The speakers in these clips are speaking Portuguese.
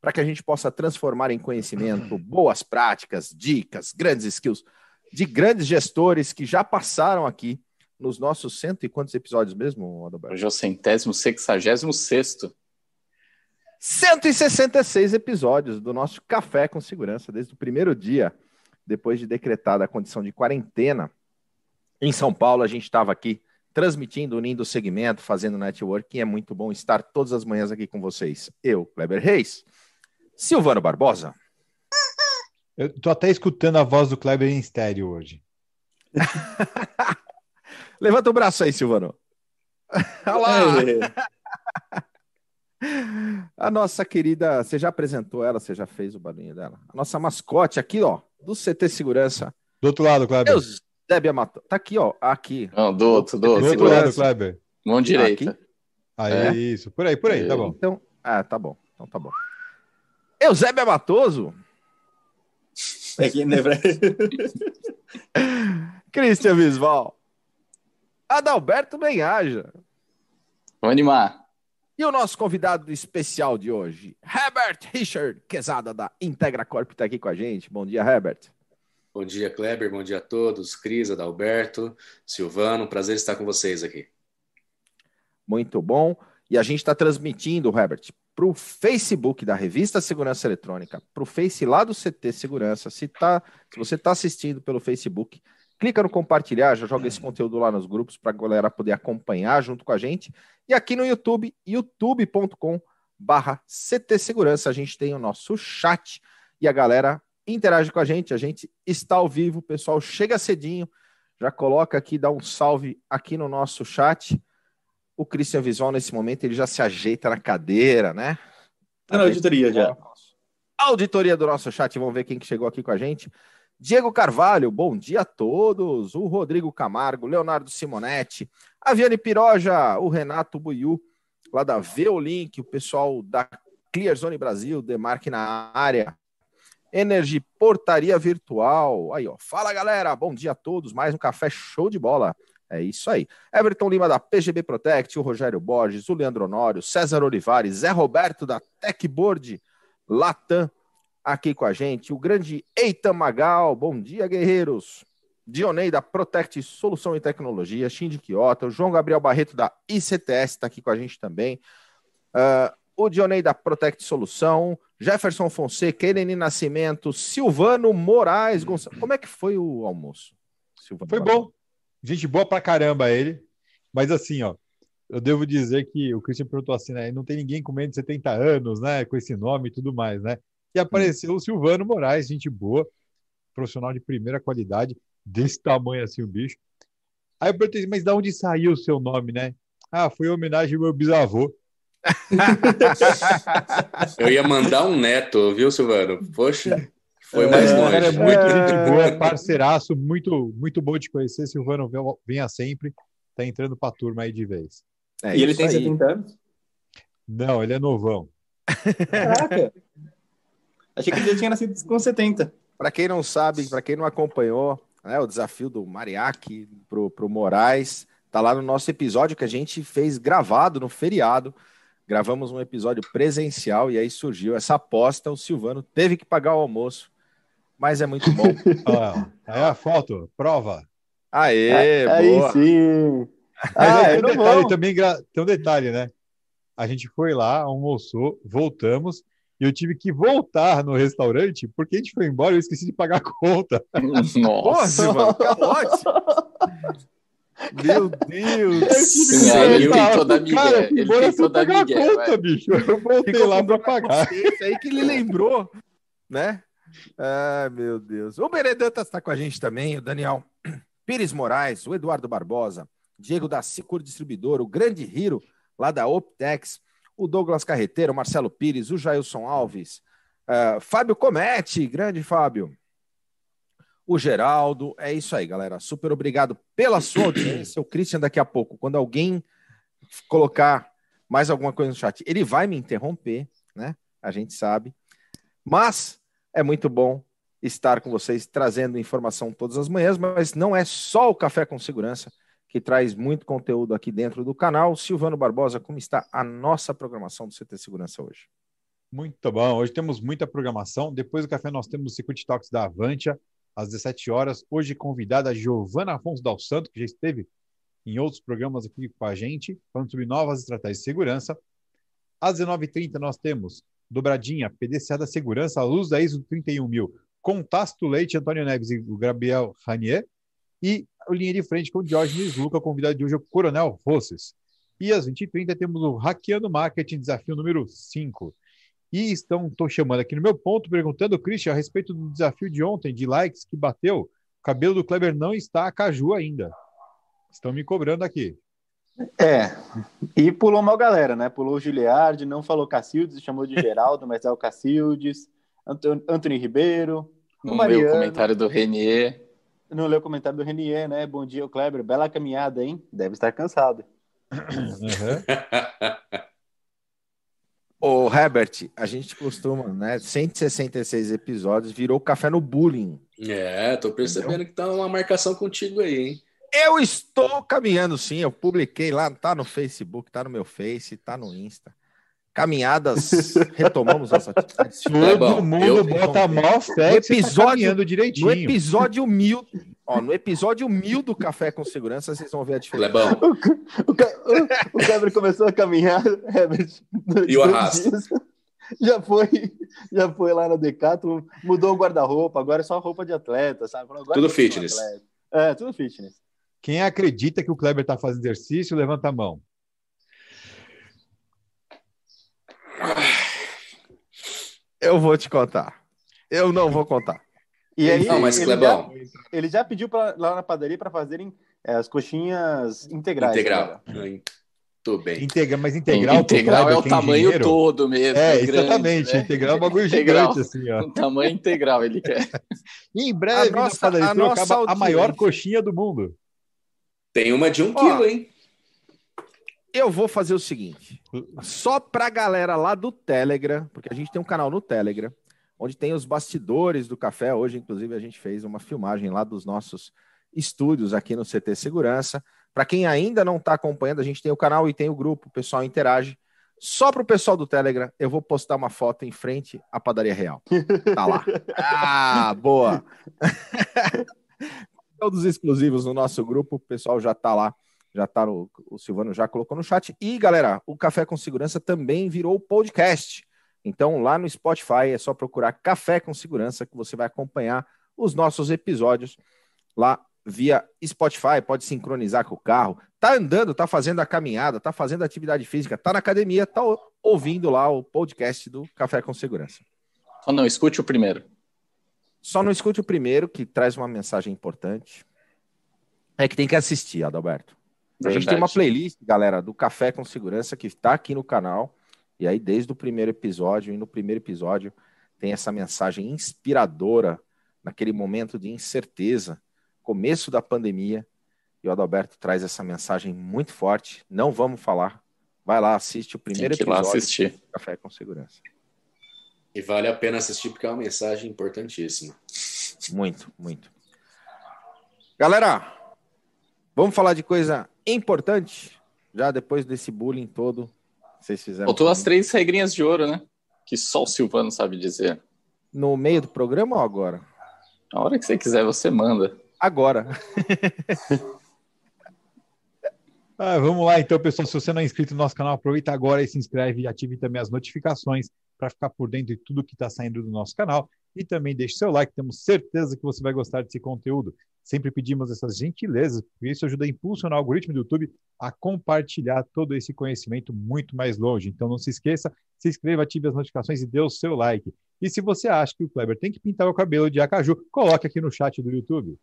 para que a gente possa transformar em conhecimento boas práticas, dicas, grandes skills de grandes gestores que já passaram aqui nos nossos cento e quantos episódios mesmo, Adalberto? Hoje é o centésimo, sexagésimo sexto. 166 episódios do nosso Café com Segurança, desde o primeiro dia, depois de decretada a condição de quarentena. Em São Paulo, a gente estava aqui transmitindo, unindo o segmento, fazendo networking. É muito bom estar todas as manhãs aqui com vocês. Eu, Kleber Reis, Silvano Barbosa. Eu tô até escutando a voz do Kleber em estéreo hoje. Levanta o braço aí, Silvano. Olha lá. A nossa querida, você já apresentou ela, você já fez o barulho dela. A nossa mascote aqui, ó, do CT Segurança. Do outro lado, Kleber. Deus, Débia Matou. Tá aqui, ó, aqui. Não, do outro, do outro. Do outro lado, Kleber. Mão direita. Aqui. Aí, é. isso. Por aí, por aí, tá bom. Então, ah, tá bom. Então tá bom. Eusébio Matoso. Aqui, né, Cristian Visval. Adalberto Benhaja. Vamos animar. E o nosso convidado especial de hoje, Herbert Richard Quezada, da Integra Corp, está aqui com a gente. Bom dia, Herbert. Bom dia, Kleber. Bom dia a todos. Cris, Adalberto, Silvano. Prazer estar com vocês aqui. Muito bom. E a gente está transmitindo, Herbert, para o Facebook da Revista Segurança Eletrônica, para o Face lá do CT Segurança. Se, tá, se você está assistindo pelo Facebook, clica no compartilhar, já joga esse conteúdo lá nos grupos para a galera poder acompanhar junto com a gente. E aqui no YouTube, youtube.com barra CT Segurança, a gente tem o nosso chat e a galera interage com a gente. A gente está ao vivo, o pessoal chega cedinho, já coloca aqui, dá um salve aqui no nosso chat. O Christian Visual, nesse momento, ele já se ajeita na cadeira, né? Tá na auditoria já. Auditoria do nosso chat, vamos ver quem que chegou aqui com a gente. Diego Carvalho, bom dia a todos. O Rodrigo Camargo, Leonardo Simonetti, a Viane Piroja, o Renato Buiu, lá da Veolink, o pessoal da Clearzone Brasil, Demarque na área, Energy Portaria Virtual. Aí, ó. Fala, galera. Bom dia a todos. Mais um café show de bola. É isso aí. Everton Lima da PGB Protect, o Rogério Borges, o Leandro Honório, César Olivares, Zé Roberto da Techboard Latam aqui com a gente, o grande Eitan Magal, bom dia guerreiros. Dionei da Protect Solução e Tecnologia, Shinji Kyoto, o João Gabriel Barreto da ICTS está aqui com a gente também. Uh, o Dionei da Protect Solução, Jefferson Fonseca, Eleni Nascimento, Silvano Moraes Gonçalves. Como é que foi o almoço? Silvano foi bom. Gente boa pra caramba ele. Mas assim, ó, eu devo dizer que o Christian perguntou assim, né? Não tem ninguém com menos de 70 anos, né? Com esse nome e tudo mais, né? E apareceu o Silvano Moraes, gente boa, profissional de primeira qualidade, desse tamanho assim o bicho. Aí eu perguntei, mas de onde saiu o seu nome, né? Ah, foi em homenagem ao meu bisavô. eu ia mandar um neto, viu, Silvano? Poxa. Foi mais longe. É, muito gente boa, parceiraço, muito, muito bom de conhecer. Silvano, venha sempre. Tá entrando pra turma aí de vez. É, e ele tem aí. 70 anos? Não, ele é novão. Caraca! Achei que ele já tinha nascido com 70. Para quem não sabe, para quem não acompanhou, né, o desafio do Mariachi pro, pro Moraes, tá lá no nosso episódio que a gente fez gravado no feriado. Gravamos um episódio presencial e aí surgiu essa aposta. O Silvano teve que pagar o almoço mas é muito bom. ah, é a foto, prova. Aê, é, aí boa. sim. Ah, tem, um detalhe, também, tem um detalhe, né? A gente foi lá, almoçou, voltamos, e eu tive que voltar no restaurante, porque a gente foi embora e eu esqueci de pagar a conta. Nossa, mano, calote! Meu Deus! Sim, ele tentou dar migué. Cara, ele tentou dar migué. Conta, bicho. Eu voltei Ficou lá para pagar. aí que ele lembrou, né? Ai, meu Deus. O Benedantas está com a gente também, o Daniel Pires Moraes, o Eduardo Barbosa, Diego da Sicur Distribuidor, o grande Hiro, lá da Optex, o Douglas Carreteiro, o Marcelo Pires, o Jailson Alves, uh, Fábio Comete, grande Fábio, o Geraldo. É isso aí, galera. Super obrigado pela sua audiência. O Christian, daqui a pouco, quando alguém colocar mais alguma coisa no chat, ele vai me interromper, né? A gente sabe. Mas é muito bom estar com vocês trazendo informação todas as manhãs, mas não é só o Café com Segurança que traz muito conteúdo aqui dentro do canal. Silvano Barbosa, como está a nossa programação do CT Segurança hoje? Muito bom. Hoje temos muita programação. Depois do café nós temos o Security Talks da Avantia, às 17 horas. Hoje convidada Giovana Afonso Dal Santo, que já esteve em outros programas aqui com a gente, falando sobre novas estratégias de segurança. Às 19h30 nós temos dobradinha PDCA da segurança à luz da ISO 31000 com Tasto Leite, Antônio Neves e o Gabriel Ranier. E linha de frente com o Diógenes Luca, convidado de hoje é o Coronel Rosses. E às 20h30 temos o Hackeando Marketing, desafio número 5. E estão, estou chamando aqui no meu ponto, perguntando, Christian, a respeito do desafio de ontem, de likes que bateu. O cabelo do Kleber não está a caju ainda. Estão me cobrando aqui. É, e pulou uma galera, né? Pulou o Giliardi, não falou Cacildes, chamou de Geraldo, mas é o Cacildes, Antônio Ribeiro. Não leu o comentário do Renier. Não leu o comentário do Renier, né? Bom dia, Kleber. Bela caminhada, hein? Deve estar cansado. Uhum. Ô, Herbert, a gente costuma, né? 166 episódios, virou café no bullying. É, tô percebendo Entendeu? que tá uma marcação contigo aí, hein? Eu estou caminhando, sim. Eu publiquei lá, tá no Facebook, tá no meu Face, tá no Insta. Caminhadas, retomamos nossa atividade. Todo é bom, mundo eu, bota a maior fé no episódio, tá direitinho. No episódio mil, ó, no episódio mil do Café com Segurança, vocês vão ver a diferença. Lebão. O, o, o Kleber começou a caminhar, Herbert, e o arrasto. Já foi, já foi lá na Decathlon, mudou o guarda-roupa, agora é só roupa de atleta, sabe? Agora tudo fitness. É, tudo fitness. Quem acredita que o Kleber está fazendo exercício, levanta a mão. Eu vou te contar. Eu não vou contar. E aí, não, mas ele, já, ele já pediu pra, lá na padaria para fazerem é, as coxinhas integrais. Integral. Muito bem. Integra, mas integral, integral Kleber, é o tamanho engenheiro. todo mesmo. É, é grande, exatamente. Né? Integral é um bagulho integral, gigante, assim, ó. O tamanho integral ele quer. E em breve, a nossa, na padaria, a, nossa a maior coxinha do mundo. Tem uma de um Ó, quilo, hein? Eu vou fazer o seguinte: só pra galera lá do Telegram, porque a gente tem um canal no Telegram, onde tem os bastidores do café. Hoje, inclusive, a gente fez uma filmagem lá dos nossos estúdios aqui no CT Segurança. Para quem ainda não está acompanhando, a gente tem o canal e tem o grupo, o pessoal interage. Só para o pessoal do Telegram, eu vou postar uma foto em frente à padaria real. Tá lá. Ah, boa! todos exclusivos no nosso grupo. O pessoal já está lá, já está no. O Silvano já colocou no chat. E, galera, o Café com Segurança também virou podcast. Então, lá no Spotify é só procurar Café com Segurança que você vai acompanhar os nossos episódios lá via Spotify, pode sincronizar com o carro. Tá andando, tá fazendo a caminhada, tá fazendo atividade física, tá na academia, tá ouvindo lá o podcast do Café com Segurança. Só não escute o primeiro. Só não escute o primeiro, que traz uma mensagem importante. É que tem que assistir, Adalberto. A gente tem uma playlist, galera, do Café com Segurança, que está aqui no canal. E aí, desde o primeiro episódio, e no primeiro episódio, tem essa mensagem inspiradora, naquele momento de incerteza, começo da pandemia. E o Adalberto traz essa mensagem muito forte. Não vamos falar. Vai lá, assiste o primeiro episódio do Café com Segurança. E vale a pena assistir porque é uma mensagem importantíssima. Muito, muito. Galera, vamos falar de coisa importante? Já depois desse bullying todo, vocês fizeram. Faltou as três regrinhas de ouro, né? Que só o Silvano sabe dizer. No meio do programa ou agora? A hora que você quiser, você manda. Agora. ah, vamos lá, então, pessoal. Se você não é inscrito no nosso canal, aproveita agora e se inscreve e ative também as notificações para ficar por dentro de tudo que está saindo do nosso canal. E também deixe seu like, temos certeza que você vai gostar desse conteúdo. Sempre pedimos essas gentilezas, porque isso ajuda a impulsionar o algoritmo do YouTube a compartilhar todo esse conhecimento muito mais longe. Então não se esqueça, se inscreva, ative as notificações e dê o seu like. E se você acha que o Kleber tem que pintar o cabelo de acaju, coloque aqui no chat do YouTube.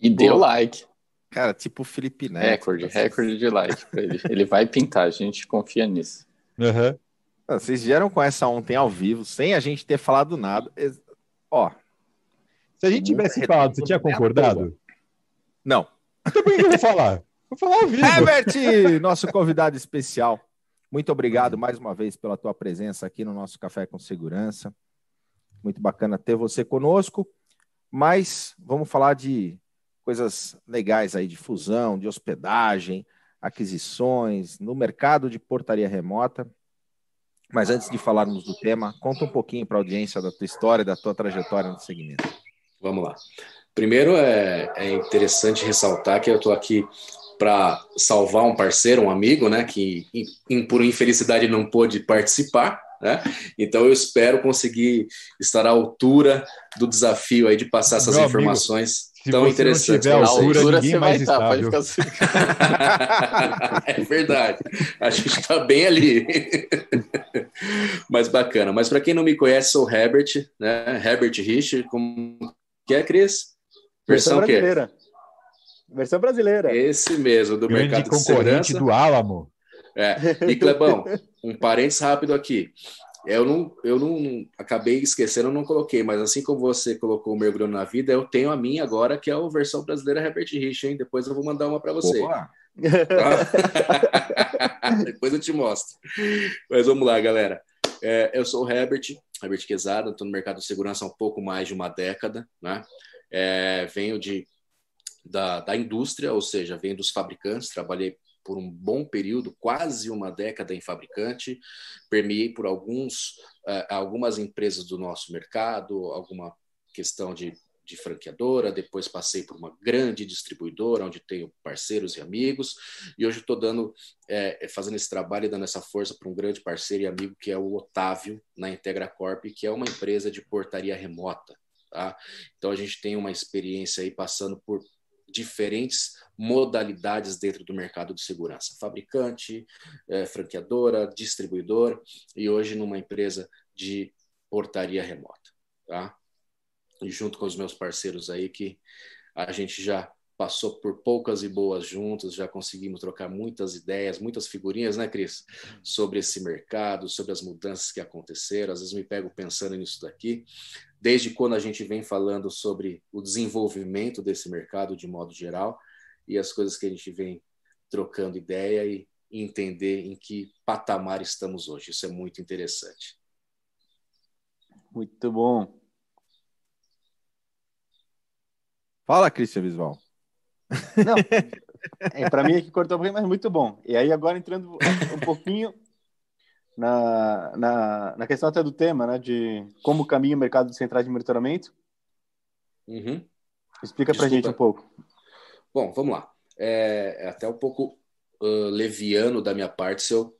E dê o like. Cara, tipo o Felipe Neto. Recorde, recorde de like ele. Ele vai pintar, a gente confia nisso. Uhum. Vocês vieram com essa ontem ao vivo, sem a gente ter falado nada. Ó. Se a gente tivesse falado, você tinha concordado? Não. Eu vou falar? Vou falar ao vivo. Herbert, nosso convidado especial. Muito obrigado mais uma vez pela tua presença aqui no nosso Café com Segurança. Muito bacana ter você conosco. Mas vamos falar de coisas legais aí de fusão, de hospedagem, aquisições, no mercado de portaria remota. Mas antes de falarmos do tema, conta um pouquinho para a audiência da tua história, da tua trajetória no segmento. Vamos lá. Primeiro é, é interessante ressaltar que eu estou aqui para salvar um parceiro, um amigo, né, que por infelicidade não pôde participar, né? Então eu espero conseguir estar à altura do desafio aí de passar essas Meu informações amigo, tão interessantes. Não tiver altura, altura ninguém mais estar, tá, pode ficar É verdade. A gente está bem ali. Mas bacana. Mas para quem não me conhece, sou Herbert, né? Herbert Rich, como que é, Cris? Versão, Versão brasileira. Versão brasileira. Esse mesmo, do Grande mercado concorrente de do Álamo. É. E Clebão, um parênteses rápido aqui. Eu não, eu não acabei esquecendo, não coloquei, mas assim como você colocou o mergulho na vida, eu tenho a minha agora, que é a versão brasileira Herbert Rich, hein? Depois eu vou mandar uma para você. Tá? Depois eu te mostro. Mas vamos lá, galera. É, eu sou o Herbert, Herbert Quezada, estou no mercado de segurança há um pouco mais de uma década, né? É, venho de da, da indústria, ou seja, venho dos fabricantes, trabalhei por um bom período, quase uma década em fabricante, permeei por alguns, uh, algumas empresas do nosso mercado, alguma questão de, de franqueadora, depois passei por uma grande distribuidora, onde tenho parceiros e amigos, e hoje estou dando, é, fazendo esse trabalho e dando essa força para um grande parceiro e amigo que é o Otávio, na Integra Corp, que é uma empresa de portaria remota. Tá? Então a gente tem uma experiência aí passando por diferentes modalidades dentro do mercado de segurança: fabricante, é, franqueadora, distribuidor e hoje numa empresa de portaria remota, tá? E junto com os meus parceiros aí que a gente já passou por poucas e boas juntos, já conseguimos trocar muitas ideias, muitas figurinhas, né, Cris? Sobre esse mercado, sobre as mudanças que aconteceram. Às vezes me pego pensando nisso daqui desde quando a gente vem falando sobre o desenvolvimento desse mercado de modo geral e as coisas que a gente vem trocando ideia e entender em que patamar estamos hoje. Isso é muito interessante. Muito bom. Fala, Cristian Visual. Não, é, para mim aqui cortou um pouquinho, mas muito bom. E aí agora entrando um pouquinho na, na, na questão até do tema, né, de como caminha o mercado de centrais de monitoramento. Uhum. Explica para gente um pouco. Bom, vamos lá. É, é até um pouco uh, leviano da minha parte se eu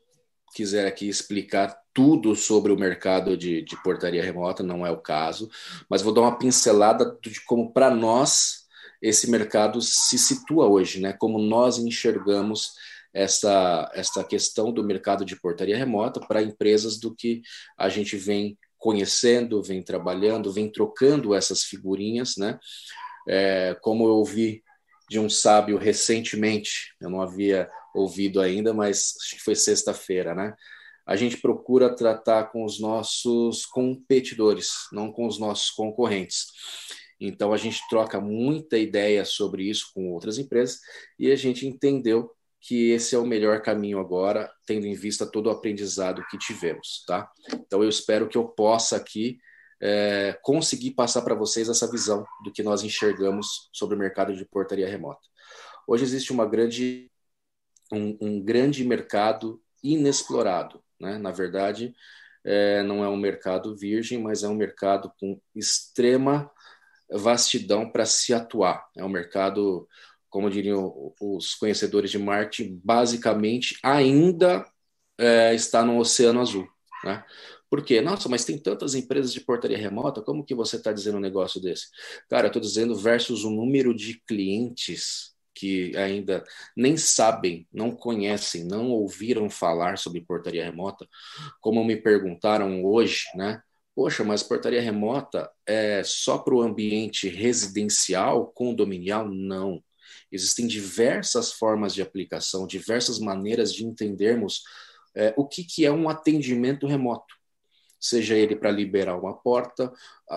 quiser aqui explicar tudo sobre o mercado de, de portaria remota, não é o caso, mas vou dar uma pincelada de como para nós esse mercado se situa hoje, né? Como nós enxergamos essa, essa questão do mercado de portaria remota para empresas do que a gente vem conhecendo, vem trabalhando, vem trocando essas figurinhas, né? É, como eu ouvi de um sábio recentemente, eu não havia ouvido ainda, mas acho que foi sexta-feira, né? A gente procura tratar com os nossos competidores, não com os nossos concorrentes. Então a gente troca muita ideia sobre isso com outras empresas e a gente entendeu que esse é o melhor caminho agora, tendo em vista todo o aprendizado que tivemos, tá? Então eu espero que eu possa aqui é, conseguir passar para vocês essa visão do que nós enxergamos sobre o mercado de portaria remota. Hoje existe uma grande, um, um grande mercado inexplorado, né? Na verdade, é, não é um mercado virgem, mas é um mercado com extrema vastidão para se atuar. É um mercado como diriam os conhecedores de Marte, basicamente ainda é, está no Oceano Azul. Né? Por quê? Nossa, mas tem tantas empresas de portaria remota, como que você está dizendo um negócio desse? Cara, eu estou dizendo versus o número de clientes que ainda nem sabem, não conhecem, não ouviram falar sobre portaria remota, como me perguntaram hoje, né? Poxa, mas portaria remota é só para o ambiente residencial, condominial? Não. Existem diversas formas de aplicação, diversas maneiras de entendermos é, o que, que é um atendimento remoto. Seja ele para liberar uma porta,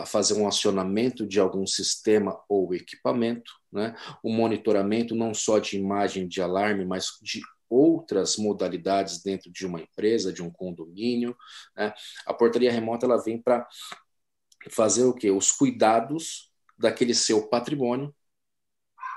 fazer um acionamento de algum sistema ou equipamento, né? o monitoramento não só de imagem de alarme, mas de outras modalidades dentro de uma empresa, de um condomínio. Né? A portaria remota ela vem para fazer o quê? Os cuidados daquele seu patrimônio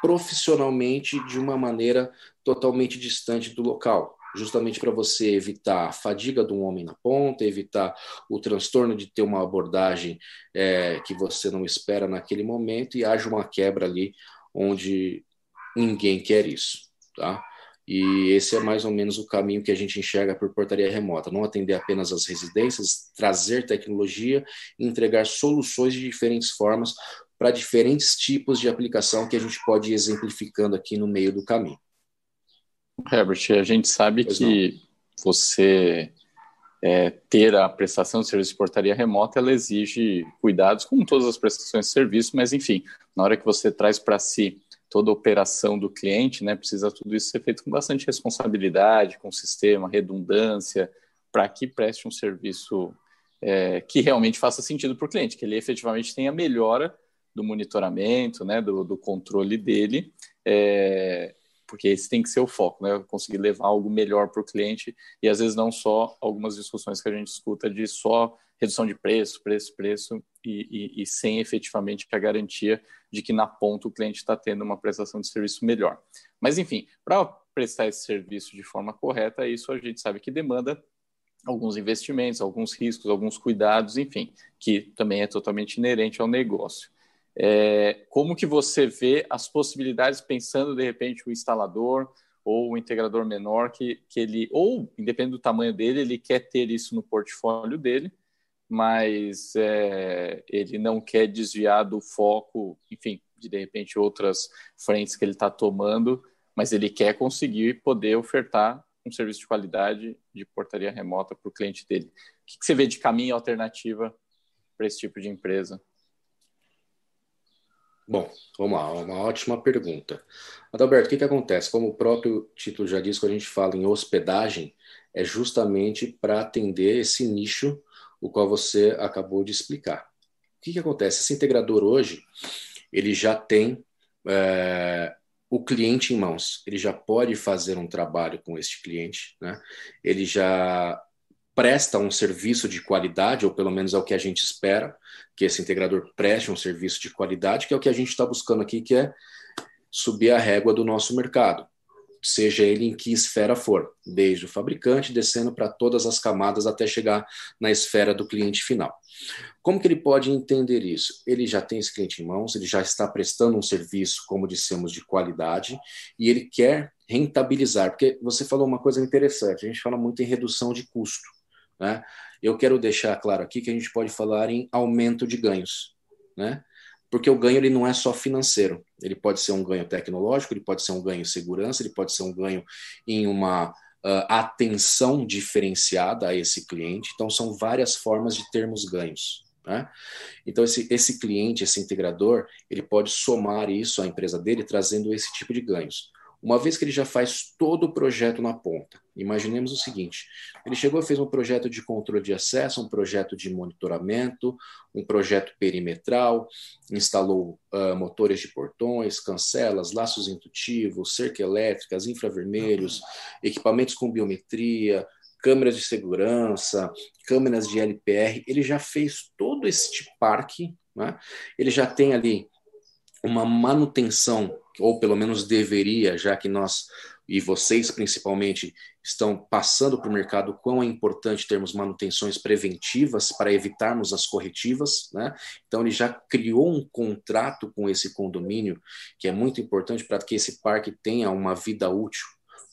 profissionalmente de uma maneira totalmente distante do local justamente para você evitar a fadiga de um homem na ponta, evitar o transtorno de ter uma abordagem é, que você não espera naquele momento e haja uma quebra ali onde ninguém quer isso, tá? E esse é mais ou menos o caminho que a gente enxerga por portaria remota. Não atender apenas as residências, trazer tecnologia entregar soluções de diferentes formas para diferentes tipos de aplicação que a gente pode ir exemplificando aqui no meio do caminho. Herbert, a gente sabe pois que não. você é, ter a prestação de serviço de portaria remota, ela exige cuidados, como todas as prestações de serviço, mas enfim, na hora que você traz para si toda a operação do cliente, né, precisa tudo isso ser feito com bastante responsabilidade, com sistema, redundância, para que preste um serviço é, que realmente faça sentido para o cliente, que ele efetivamente tenha melhora do monitoramento, né, do, do controle dele, é, porque esse tem que ser o foco, né? Conseguir levar algo melhor para o cliente e às vezes não só algumas discussões que a gente escuta de só redução de preço, preço, preço e, e, e sem efetivamente a garantia de que na ponta o cliente está tendo uma prestação de serviço melhor. Mas enfim, para prestar esse serviço de forma correta, isso a gente sabe que demanda alguns investimentos, alguns riscos, alguns cuidados, enfim, que também é totalmente inerente ao negócio. É, como que você vê as possibilidades pensando de repente o instalador ou o integrador menor que, que ele ou independente do tamanho dele ele quer ter isso no portfólio dele mas é, ele não quer desviar do foco enfim de de repente outras frentes que ele está tomando mas ele quer conseguir poder ofertar um serviço de qualidade de portaria remota para o cliente dele. O que você vê de caminho alternativa para esse tipo de empresa Bom, vamos lá, uma ótima pergunta. Adalberto, o que, que acontece? Como o próprio título já diz, quando a gente fala em hospedagem, é justamente para atender esse nicho, o qual você acabou de explicar. O que, que acontece? Esse integrador hoje, ele já tem é, o cliente em mãos, ele já pode fazer um trabalho com este cliente, né? ele já presta um serviço de qualidade, ou pelo menos é o que a gente espera, que esse integrador preste um serviço de qualidade, que é o que a gente está buscando aqui, que é subir a régua do nosso mercado, seja ele em que esfera for, desde o fabricante, descendo para todas as camadas até chegar na esfera do cliente final. Como que ele pode entender isso? Ele já tem esse cliente em mãos, ele já está prestando um serviço, como dissemos, de qualidade, e ele quer rentabilizar, porque você falou uma coisa interessante, a gente fala muito em redução de custo. Né? Eu quero deixar claro aqui que a gente pode falar em aumento de ganhos, né? porque o ganho ele não é só financeiro, ele pode ser um ganho tecnológico, ele pode ser um ganho em segurança, ele pode ser um ganho em uma uh, atenção diferenciada a esse cliente. Então, são várias formas de termos ganhos. Né? Então, esse, esse cliente, esse integrador, ele pode somar isso à empresa dele, trazendo esse tipo de ganhos. Uma vez que ele já faz todo o projeto na ponta, imaginemos o seguinte: ele chegou e fez um projeto de controle de acesso, um projeto de monitoramento, um projeto perimetral, instalou uh, motores de portões, cancelas, laços intuitivos, cerca elétricas, infravermelhos, equipamentos com biometria, câmeras de segurança, câmeras de LPR. Ele já fez todo este parque, né? ele já tem ali uma manutenção, ou pelo menos deveria, já que nós e vocês principalmente estão passando para o mercado quão é importante termos manutenções preventivas para evitarmos as corretivas, né? Então ele já criou um contrato com esse condomínio que é muito importante para que esse parque tenha uma vida útil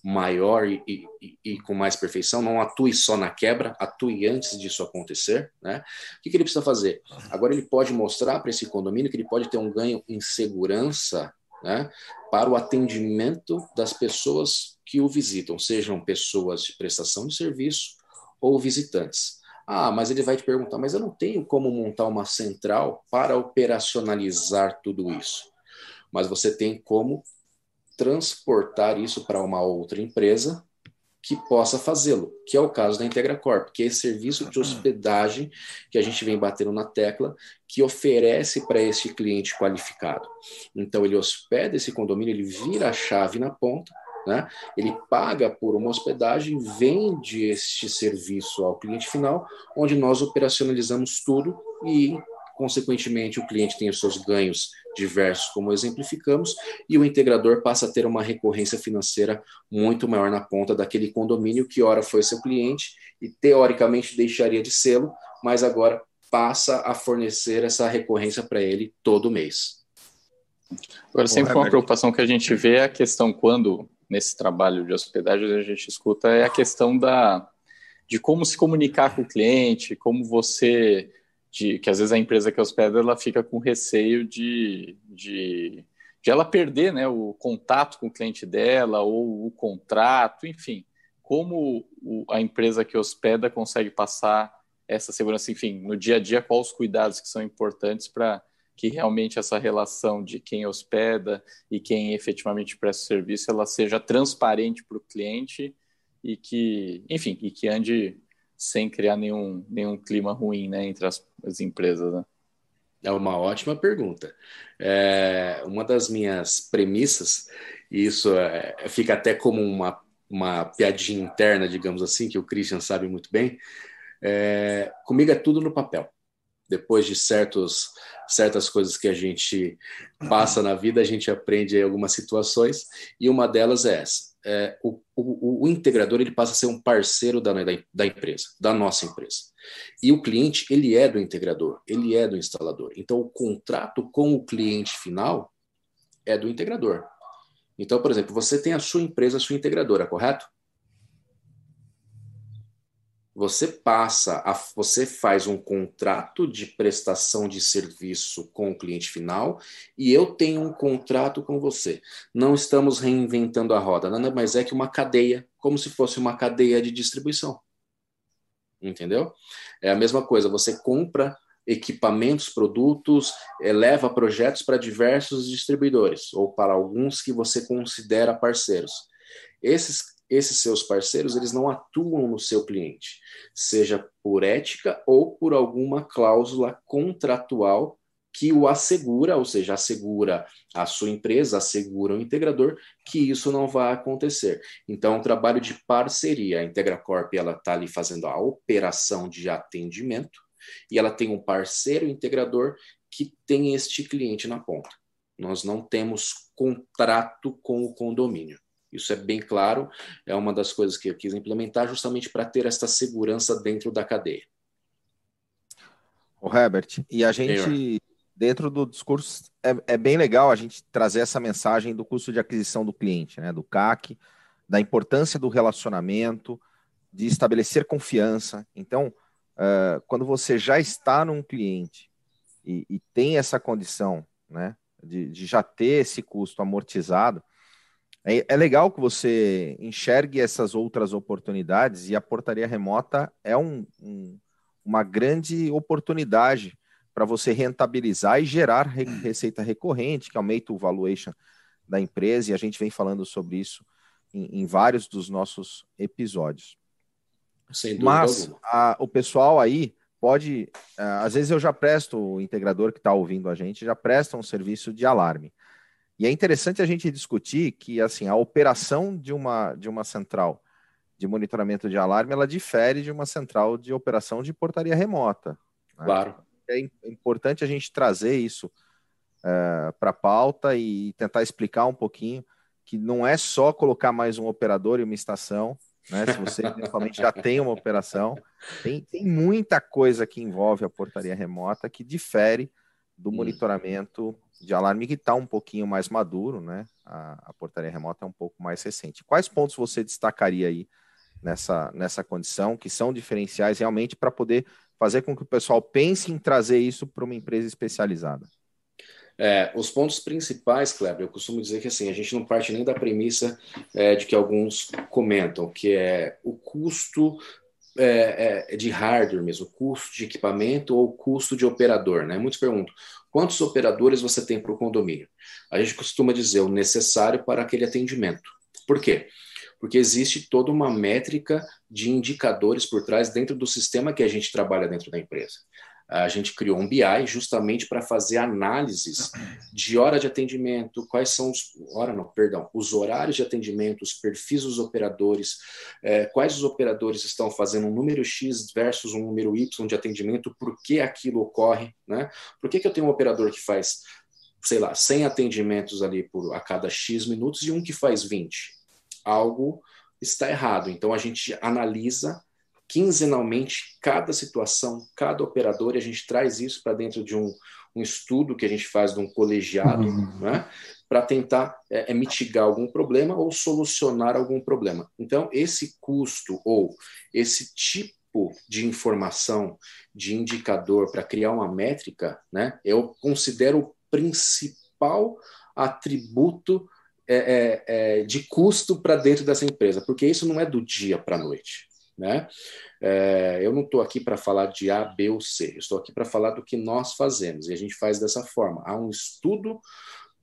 maior e, e, e, com mais perfeição, não atue só na quebra, atue antes disso acontecer. Né? O que, que ele precisa fazer? Agora ele pode mostrar para esse condomínio que ele pode ter um ganho em segurança né, para o atendimento das pessoas que o visitam, sejam pessoas de prestação de serviço ou visitantes. Ah, mas ele vai te perguntar, mas eu não tenho como montar uma central para operacionalizar tudo isso. Mas você tem como transportar isso para uma outra empresa que possa fazê-lo, que é o caso da IntegraCorp, que é esse serviço de hospedagem que a gente vem batendo na tecla, que oferece para este cliente qualificado. Então, ele hospeda esse condomínio, ele vira a chave na ponta, né? ele paga por uma hospedagem, vende este serviço ao cliente final, onde nós operacionalizamos tudo e consequentemente, o cliente tem os seus ganhos diversos, como exemplificamos, e o integrador passa a ter uma recorrência financeira muito maior na ponta daquele condomínio que, ora, foi seu cliente e, teoricamente, deixaria de sê-lo, mas agora passa a fornecer essa recorrência para ele todo mês. Agora, sempre uma preocupação que a gente vê é a questão quando, nesse trabalho de hospedagem, a gente escuta, é a questão da, de como se comunicar com o cliente, como você de que às vezes a empresa que hospeda ela fica com receio de, de, de ela perder né, o contato com o cliente dela ou o contrato, enfim, como o, a empresa que hospeda consegue passar essa segurança, enfim, no dia a dia, quais os cuidados que são importantes para que realmente essa relação de quem hospeda e quem efetivamente presta serviço ela seja transparente para o cliente e que, enfim, e que ande sem criar nenhum, nenhum clima ruim né, entre as, as empresas. Né? É uma ótima pergunta. É, uma das minhas premissas, e isso é, fica até como uma, uma piadinha interna, digamos assim, que o Christian sabe muito bem, é, comigo é tudo no papel. Depois de certos, certas coisas que a gente passa na vida, a gente aprende algumas situações, e uma delas é essa é, o, o, o, integrador ele passa a ser um parceiro da, da, da, empresa, da nossa empresa. E o cliente, ele é do integrador, ele é do instalador. Então, o contrato com o cliente final é do integrador. Então, por exemplo, você tem a sua empresa, a sua integradora, correto? Você passa a, você faz um contrato de prestação de serviço com o cliente final e eu tenho um contrato com você. Não estamos reinventando a roda, mais é que uma cadeia, como se fosse uma cadeia de distribuição. Entendeu? É a mesma coisa, você compra equipamentos, produtos, eleva projetos para diversos distribuidores ou para alguns que você considera parceiros. Esses esses seus parceiros eles não atuam no seu cliente, seja por ética ou por alguma cláusula contratual que o assegura, ou seja, assegura a sua empresa, assegura o integrador que isso não vai acontecer. Então, é um trabalho de parceria. A IntegraCorp ela está ali fazendo a operação de atendimento e ela tem um parceiro integrador que tem este cliente na ponta. Nós não temos contrato com o condomínio. Isso é bem claro, é uma das coisas que eu quis implementar justamente para ter essa segurança dentro da cadeia. O Herbert, e a gente, dentro do discurso, é, é, bem legal a gente trazer essa mensagem do custo de aquisição do cliente, né, do CAC, da importância do relacionamento, de estabelecer confiança. Então, uh, quando você já está num cliente e, e tem essa condição, né, de, de já ter esse custo amortizado, é, é legal que você enxergue essas outras oportunidades e a portaria remota é um, um, uma grande oportunidade para você rentabilizar e gerar re receita recorrente, que aumenta o valuation da empresa, e a gente vem falando sobre isso em, em vários dos nossos episódios. Mas a, o pessoal aí pode. Uh, às vezes eu já presto, o integrador que está ouvindo a gente, já presta um serviço de alarme. E é interessante a gente discutir que assim a operação de uma, de uma central de monitoramento de alarme ela difere de uma central de operação de portaria remota. Né? Claro. É importante a gente trazer isso é, para a pauta e tentar explicar um pouquinho que não é só colocar mais um operador e uma estação, né? Se você eventualmente já tem uma operação, tem, tem muita coisa que envolve a portaria remota que difere do monitoramento de alarme que está um pouquinho mais maduro, né? A, a, portaria remota é um pouco mais recente. Quais pontos você destacaria aí nessa, nessa condição que são diferenciais realmente para poder fazer com que o pessoal pense em trazer isso para uma empresa especializada? É, os pontos principais, Kleber, eu costumo dizer que assim, a gente não parte nem da premissa é, de que alguns comentam, que é o custo é, é, de hardware mesmo, custo de equipamento ou custo de operador, né? Muitos perguntam, Quantos operadores você tem para o condomínio? A gente costuma dizer o necessário para aquele atendimento. Por quê? Porque existe toda uma métrica de indicadores por trás dentro do sistema que a gente trabalha dentro da empresa a gente criou um BI justamente para fazer análises de hora de atendimento, quais são os hora não, perdão, os horários de atendimento, os perfis dos operadores, é, quais os operadores estão fazendo um número X versus um número Y de atendimento, por que aquilo ocorre, né? Por que, que eu tenho um operador que faz, sei lá, 100 atendimentos ali por a cada X minutos e um que faz 20? Algo está errado. Então a gente analisa quinzenalmente cada situação, cada operador, e a gente traz isso para dentro de um, um, estudo que a gente faz de um colegiado, uhum. né, para tentar é, é, mitigar algum problema ou solucionar algum problema. Então, esse custo ou esse tipo de informação, de indicador para criar uma métrica, né, eu considero o principal atributo é, é, é de custo para dentro dessa empresa, porque isso não é do dia para a noite. Né? É, eu não estou aqui para falar de A, B ou C, estou aqui para falar do que nós fazemos, e a gente faz dessa forma. Há um estudo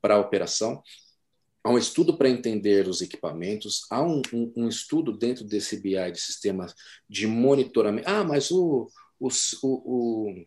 para a operação, há um estudo para entender os equipamentos, há um, um, um, estudo dentro desse BI de sistemas de monitoramento. Ah, mas o, o, o,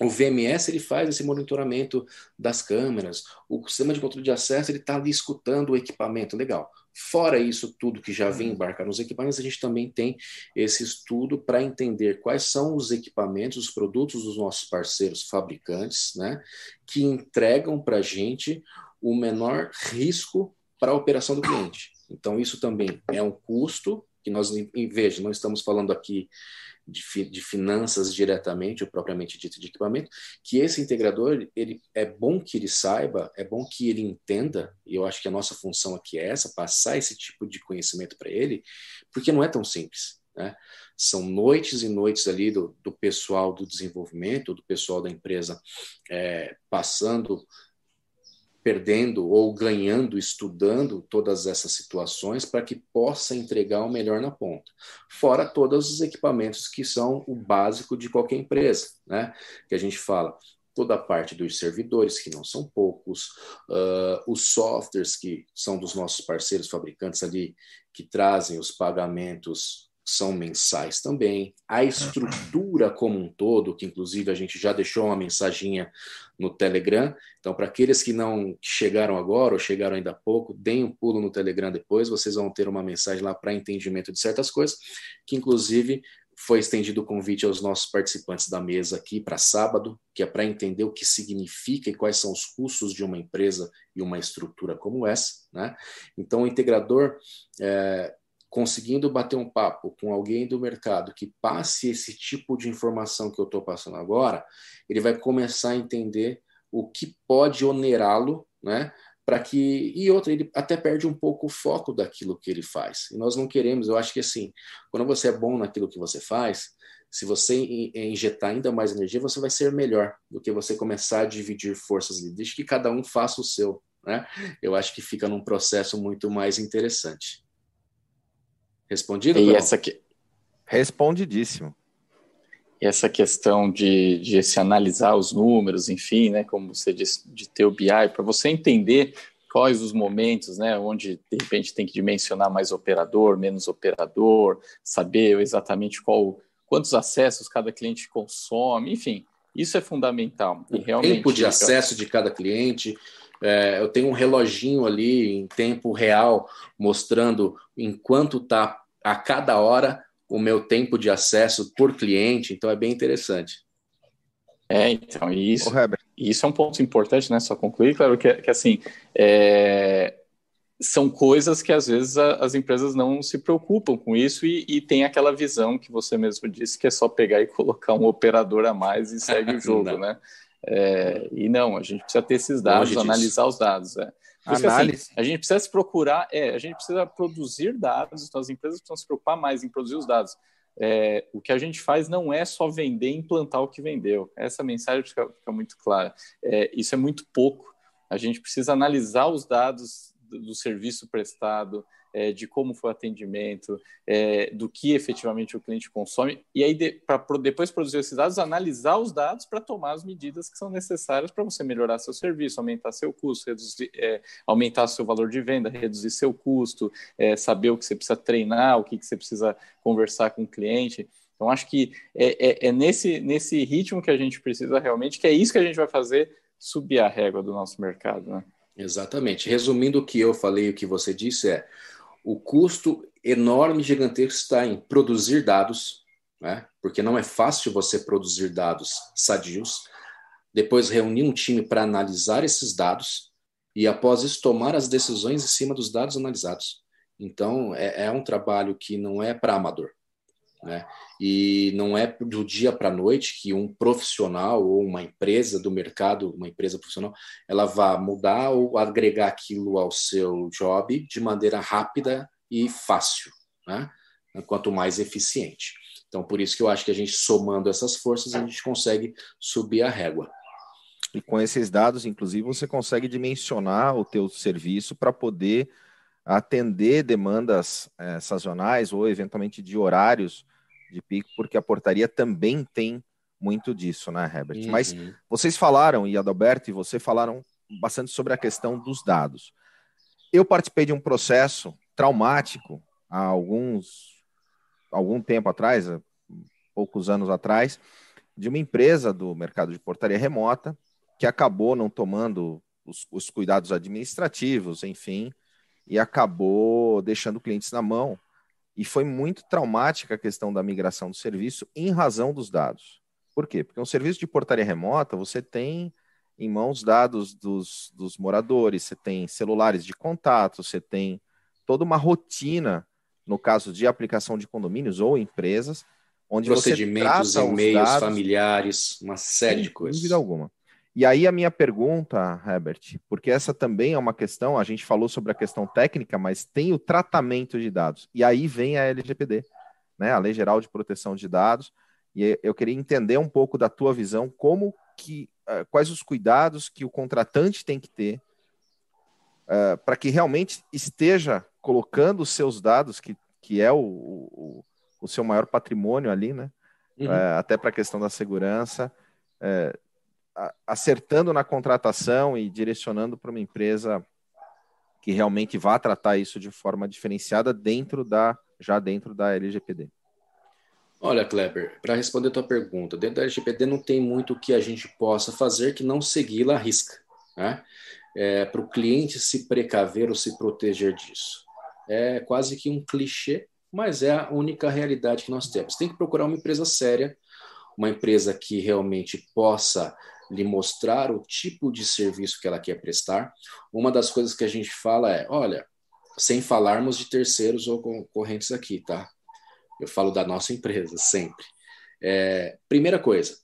o VMS ele faz esse monitoramento das câmeras, o sistema de controle de acesso ele está ali escutando o equipamento, legal. Fora isso tudo que já vem uhum. embarcar nos equipamentos, a gente também tem esse estudo para entender quais são os equipamentos, os produtos dos nossos parceiros fabricantes, né, que entregam para a gente o menor risco para a operação do cliente. Então, isso também é um custo que nós, vez, não estamos falando aqui de, de, finanças diretamente, ou propriamente dito de equipamento, que esse integrador, ele é bom que ele saiba, é bom que ele entenda, e eu acho que a nossa função aqui é essa, passar esse tipo de conhecimento para ele, porque não é tão simples. Né? São noites e noites ali do, do pessoal do desenvolvimento, do pessoal da empresa é, passando perdendo ou ganhando, estudando todas essas situações para que possa entregar o melhor na ponta. Fora todos os equipamentos que são o básico de qualquer empresa, né? Que a gente fala toda a parte dos servidores, que não são poucos, uh, os softwares que são dos nossos parceiros fabricantes ali, que trazem os pagamentos são mensais também. A estrutura como um todo, que inclusive a gente já deixou uma mensaginha no Telegram. Então, para aqueles que não chegaram agora ou chegaram ainda há pouco, deem um pulo no Telegram depois, vocês vão ter uma mensagem lá para entendimento de certas coisas, que inclusive foi estendido o convite aos nossos participantes da mesa aqui para sábado, que é para entender o que significa e quais são os custos de uma empresa e uma estrutura como essa. Né? Então, o integrador é, conseguindo bater um papo com alguém do mercado que passe esse tipo de informação que eu estou passando agora, ele vai começar a entender o que pode onerá-lo, né? Para que. E outra, ele até perde um pouco o foco daquilo que ele faz. E nós não queremos, eu acho que assim, quando você é bom naquilo que você faz, se você injetar ainda mais energia, você vai ser melhor do que você começar a dividir forças ali. Deixe que cada um faça o seu. Né? Eu acho que fica num processo muito mais interessante. Respondido? E essa aqui. Respondidíssimo. E essa questão de, de se analisar os números, enfim, né, como você disse, de ter o BI, para você entender quais os momentos, né, onde de repente tem que dimensionar mais operador, menos operador, saber exatamente qual, quantos acessos cada cliente consome, enfim, isso é fundamental. E realmente, tempo de acesso de cada cliente, é, eu tenho um reloginho ali em tempo real mostrando enquanto está a cada hora o meu tempo de acesso por cliente, então é bem interessante. É, então, isso, isso é um ponto importante, né? Só concluir, claro, que, que assim, é, são coisas que às vezes a, as empresas não se preocupam com isso e, e, tem aquela visão que você mesmo disse que é só pegar e colocar um operador a mais e segue o jogo, né? É, e não, a gente precisa ter esses dados, analisar os dados. É. Porque, assim, a gente precisa se procurar, é, a gente precisa produzir dados, então as empresas precisam se preocupar mais em produzir os dados. É, o que a gente faz não é só vender e implantar o que vendeu. Essa mensagem fica, fica muito clara. É, isso é muito pouco. A gente precisa analisar os dados do, serviço prestado, é, de como foi o atendimento, é, do que efetivamente o cliente consome, e aí de, para depois produzir esses dados, analisar os dados para tomar as medidas que são necessárias para você melhorar seu serviço, aumentar seu custo, reduzir, é, aumentar seu valor de venda, reduzir seu custo, é, saber o que você precisa treinar, o que, que você precisa conversar com o cliente. Então, acho que é, é, é nesse, nesse ritmo que a gente precisa realmente, que é isso que a gente vai fazer subir a régua do nosso mercado. Né? Exatamente. Resumindo o que eu falei, o que você disse é o custo enorme, gigantesco está em produzir dados, né? porque não é fácil você produzir dados sadios, depois reunir um time para analisar esses dados e, após isso, tomar as decisões em cima dos dados analisados. Então, é, é um trabalho que não é para amador. Né? E não é do dia para a noite que um profissional ou uma empresa do mercado, uma empresa profissional, ela vá mudar ou agregar aquilo ao seu job de maneira rápida e fácil, né? quanto mais eficiente. Então, por isso que eu acho que a gente somando essas forças, a gente consegue subir a régua. E com esses dados, inclusive, você consegue dimensionar o teu serviço para poder atender demandas é, sazonais ou eventualmente de horários de pico, porque a portaria também tem muito disso, né, Herbert? Uhum. Mas vocês falaram, e Adalberto e você falaram bastante sobre a questão dos dados. Eu participei de um processo traumático há alguns algum tempo atrás, poucos anos atrás, de uma empresa do mercado de portaria remota que acabou não tomando os, os cuidados administrativos, enfim, e acabou deixando clientes na mão e foi muito traumática a questão da migração do serviço em razão dos dados. Por quê? Porque um serviço de portaria remota, você tem em mãos dados dos, dos moradores, você tem celulares de contato, você tem toda uma rotina, no caso de aplicação de condomínios ou empresas, onde procedimentos, e-mails familiares, uma série de coisas. Sem dúvida alguma. E aí a minha pergunta, Herbert, porque essa também é uma questão, a gente falou sobre a questão técnica, mas tem o tratamento de dados. E aí vem a LGPD, né, a Lei Geral de Proteção de Dados. E eu queria entender um pouco da tua visão, como que, uh, quais os cuidados que o contratante tem que ter uh, para que realmente esteja colocando os seus dados, que, que é o, o, o seu maior patrimônio ali, né? Uhum. Uh, até para a questão da segurança acertando na contratação e direcionando para uma empresa que realmente vá tratar isso de forma diferenciada dentro da já dentro da LGPD. Olha, Kleber, para responder a tua pergunta, dentro da LGPD não tem muito que a gente possa fazer que não segui-la à risca, né? É, para o cliente se precaver ou se proteger disso. É quase que um clichê, mas é a única realidade que nós temos. Tem que procurar uma empresa séria, uma empresa que realmente possa lhe mostrar o tipo de serviço que ela quer prestar. Uma das coisas que a gente fala é, olha, sem falarmos de terceiros ou concorrentes aqui, tá? Eu falo da nossa empresa sempre. É, primeira coisa,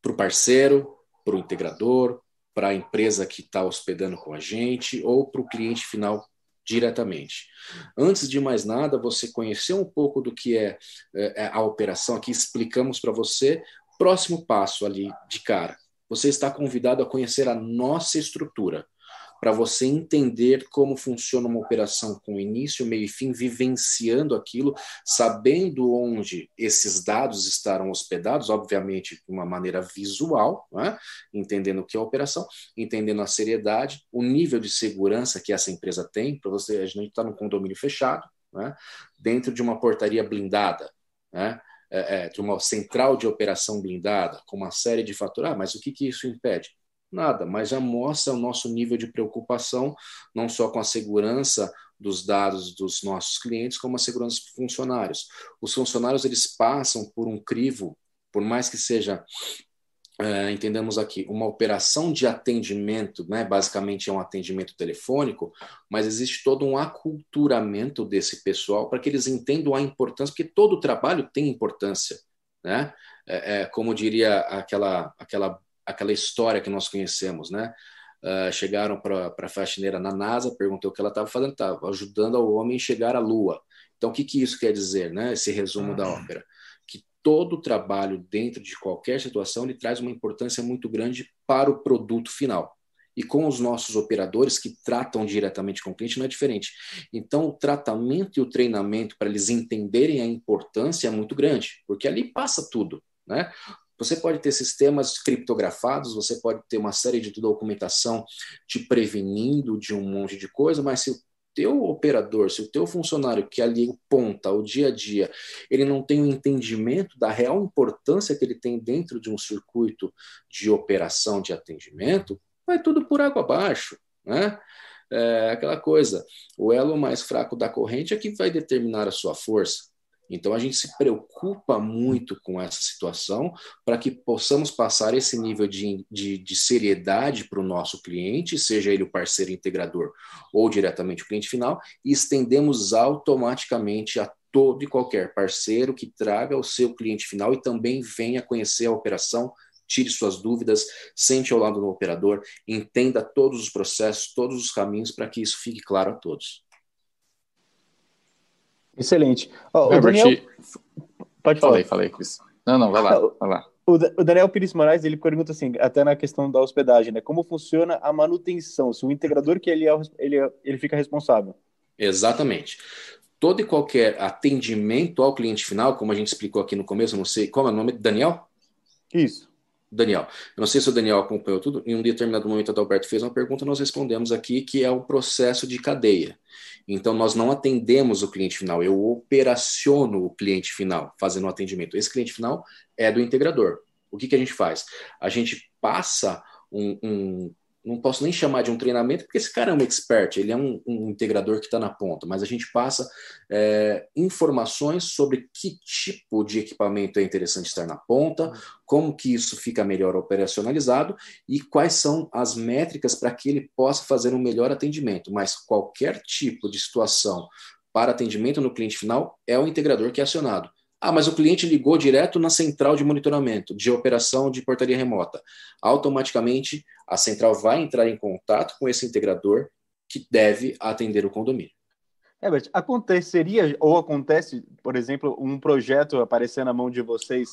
para o parceiro, para o integrador, para a empresa que está hospedando com a gente ou para o cliente final diretamente. Antes de mais nada, você conhecer um pouco do que é, é, é a operação aqui, explicamos para você. Próximo passo ali de cara, você está convidado a conhecer a nossa estrutura, para você entender como funciona uma operação com início, meio e fim, vivenciando aquilo, sabendo onde esses dados estarão hospedados, obviamente de uma maneira visual, né? entendendo o que é a operação, entendendo a seriedade, o nível de segurança que essa empresa tem, para você, a gente está num condomínio fechado, né? dentro de uma portaria blindada, né? É, é, de uma central de operação blindada, com uma série de fatores. Ah, mas o que, que isso impede? Nada, mas já mostra o nosso nível de preocupação, não só com a segurança dos dados dos nossos clientes, como a segurança dos funcionários. Os funcionários eles passam por um crivo, por mais que seja é, entendemos aqui, uma operação de atendimento, né, basicamente é um atendimento telefônico, mas existe todo um aculturamento desse pessoal para que eles entendam a importância, porque todo trabalho tem importância. Né? É, é, como diria aquela, aquela, aquela história que nós conhecemos, né? Uh, chegaram para a faxineira na NASA, perguntou o que ela estava fazendo, estava ajudando ao homem a chegar à Lua. Então, o que, que isso quer dizer, né? Esse resumo da ópera todo trabalho dentro de qualquer situação ele traz uma importância muito grande para o produto final. E com os nossos operadores que tratam diretamente com o cliente não é diferente. Então, o tratamento e o treinamento para eles entenderem a importância é muito grande, porque ali passa tudo. Né? Você pode ter sistemas criptografados, você pode ter uma série de documentação te prevenindo de um monte de coisa, mas se o teu operador, se o teu funcionário que ali ponta o dia a dia, ele não tem o um entendimento da real importância que ele tem dentro de um circuito de operação de atendimento, vai tudo por água abaixo, né? É aquela coisa, o elo mais fraco da corrente é que vai determinar a sua força. Então a gente se preocupa muito com essa situação para que possamos passar esse nível de, de, de seriedade para o nosso cliente, seja ele o parceiro integrador ou diretamente o cliente final, e estendemos automaticamente a todo e qualquer parceiro que traga o seu cliente final e também venha conhecer a operação tire suas dúvidas, sente ao lado do operador, entenda todos os processos, todos os caminhos para que isso fique claro a todos. Excelente. Oh, o Daniel... Pode falar. Falei, falei, Cris. Não, não, vai lá, vai lá. O Daniel Pires Moraes, ele pergunta assim, até na questão da hospedagem, né? Como funciona a manutenção? Se o integrador que ele é, ele, é, ele fica responsável. Exatamente. Todo e qualquer atendimento ao cliente final, como a gente explicou aqui no começo, não sei, qual é o nome? Daniel? Isso. Daniel. Eu não sei se o Daniel acompanhou tudo. Em um determinado momento, o Adalberto fez uma pergunta, nós respondemos aqui que é o processo de cadeia. Então, nós não atendemos o cliente final, eu operaciono o cliente final, fazendo o atendimento. Esse cliente final é do integrador. O que, que a gente faz? A gente passa um, um não posso nem chamar de um treinamento, porque esse cara é um expert, ele é um, um integrador que está na ponta, mas a gente passa é, informações sobre que tipo de equipamento é interessante estar na ponta, como que isso fica melhor operacionalizado e quais são as métricas para que ele possa fazer um melhor atendimento. Mas qualquer tipo de situação para atendimento no cliente final é o integrador que é acionado. Ah, mas o cliente ligou direto na central de monitoramento, de operação de portaria remota. Automaticamente, a central vai entrar em contato com esse integrador que deve atender o condomínio. Herbert, aconteceria ou acontece, por exemplo, um projeto aparecer na mão de vocês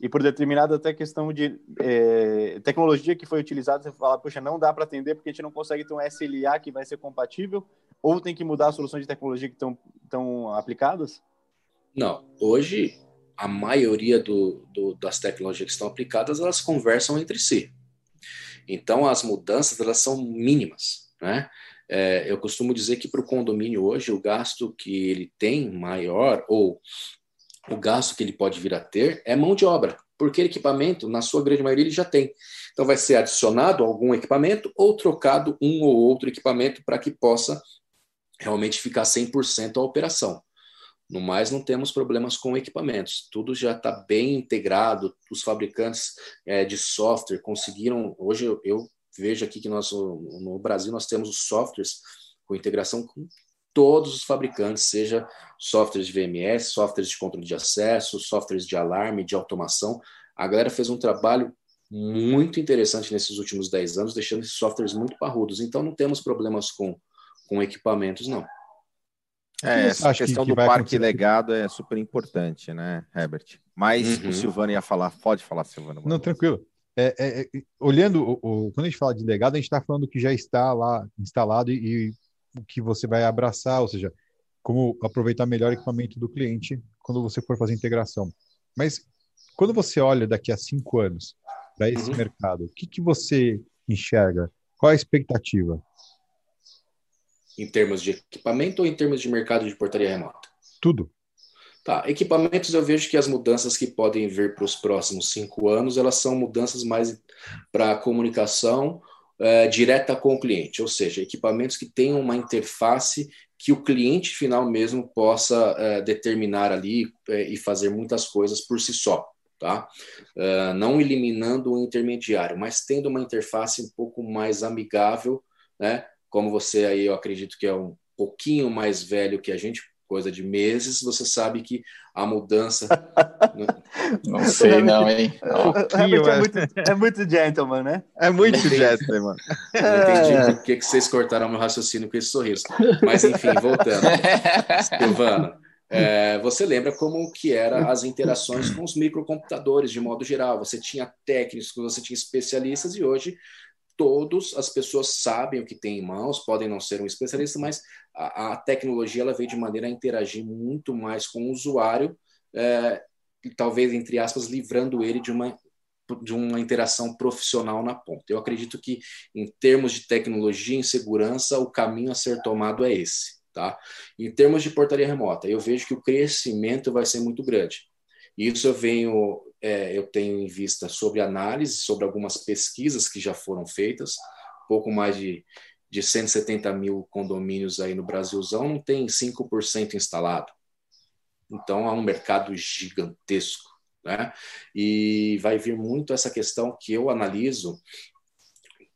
e por determinada até questão de é, tecnologia que foi utilizada, você fala, poxa, não dá para atender porque a gente não consegue ter um SLA que vai ser compatível ou tem que mudar as soluções de tecnologia que estão aplicadas? Não, hoje a maioria do, do, das tecnologias que estão aplicadas elas conversam entre si. Então as mudanças elas são mínimas, né? É, eu costumo dizer que para o condomínio hoje o gasto que ele tem maior ou o gasto que ele pode vir a ter é mão de obra, porque equipamento, na sua grande maioria, ele já tem. Então vai ser adicionado algum equipamento ou trocado um ou outro equipamento para que possa realmente ficar 100% a operação. No mais, não temos problemas com equipamentos. Tudo já está bem integrado. Os fabricantes é, de software conseguiram. Hoje eu, eu, vejo aqui que nós, no Brasil nós temos os softwares com integração com todos os fabricantes, seja softwares de VMS, softwares de controle de acesso, softwares de alarme, de automação. A galera fez um trabalho muito interessante nesses últimos 10 anos, deixando esses softwares muito parrudos. Então, não temos problemas com, com equipamentos, não. É, essa questão que, que do parque acontecer? legado é super importante, né, Herbert? Mas uhum. o Silvano ia falar, pode falar, Silvano. Não, tranquilo. É, é, é, olhando, o, o, quando a gente fala de legado, a gente está falando que já está lá instalado e, e o que você vai abraçar, ou seja, como aproveitar melhor o equipamento do cliente quando você for fazer integração. Mas quando você olha daqui a cinco anos para esse uhum. mercado, o que, que você enxerga? Qual a expectativa? Em termos de equipamento ou em termos de mercado de portaria remota? Tudo. Tá, equipamentos eu vejo que as mudanças que podem vir para os próximos cinco anos, elas são mudanças mais para comunicação é, direta com o cliente, ou seja, equipamentos que tenham uma interface que o cliente final mesmo possa é, determinar ali é, e fazer muitas coisas por si só. Tá? Não eliminando o intermediário, mas tendo uma interface um pouco mais amigável, né, como você aí, eu acredito que é um pouquinho mais velho que a gente, coisa de meses, você sabe que a mudança. não sei, não, hein? é, muito, é muito gentleman, né? É muito gentleman. Não entendi é. por que, que vocês cortaram meu raciocínio com esse sorriso. Mas, enfim, voltando. Silvana, é, você lembra como que eram as interações com os microcomputadores, de modo geral. Você tinha técnicos, você tinha especialistas, e hoje todos as pessoas sabem o que tem em mãos, podem não ser um especialista, mas a, a tecnologia ela veio de maneira a interagir muito mais com o usuário, é, talvez entre aspas livrando ele de uma de uma interação profissional na ponta. Eu acredito que em termos de tecnologia e segurança o caminho a ser tomado é esse, tá? Em termos de portaria remota, eu vejo que o crescimento vai ser muito grande. Isso eu venho é, eu tenho em vista sobre análise, sobre algumas pesquisas que já foram feitas, pouco mais de, de 170 mil condomínios aí no Brasilzão, não tem 5% instalado. Então, há um mercado gigantesco. Né? E vai vir muito essa questão que eu analiso,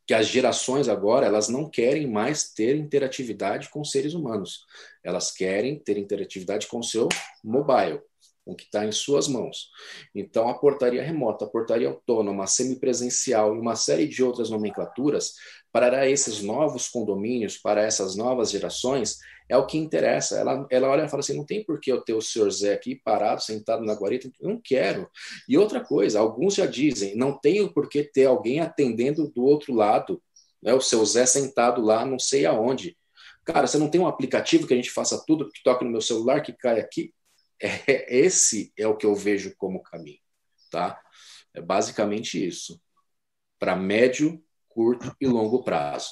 que as gerações agora elas não querem mais ter interatividade com seres humanos, elas querem ter interatividade com o seu mobile o que está em suas mãos. Então, a portaria remota, a portaria autônoma, a semipresencial e uma série de outras nomenclaturas para esses novos condomínios, para essas novas gerações, é o que interessa. Ela, ela olha e fala assim: não tem por que eu ter o senhor Zé aqui parado, sentado na guarita, não quero. E outra coisa, alguns já dizem: não tenho por que ter alguém atendendo do outro lado, né, o seu Zé sentado lá, não sei aonde. Cara, você não tem um aplicativo que a gente faça tudo, que toque no meu celular, que cai aqui? É, esse é o que eu vejo como caminho, tá? É basicamente isso. Para médio, curto e longo prazo.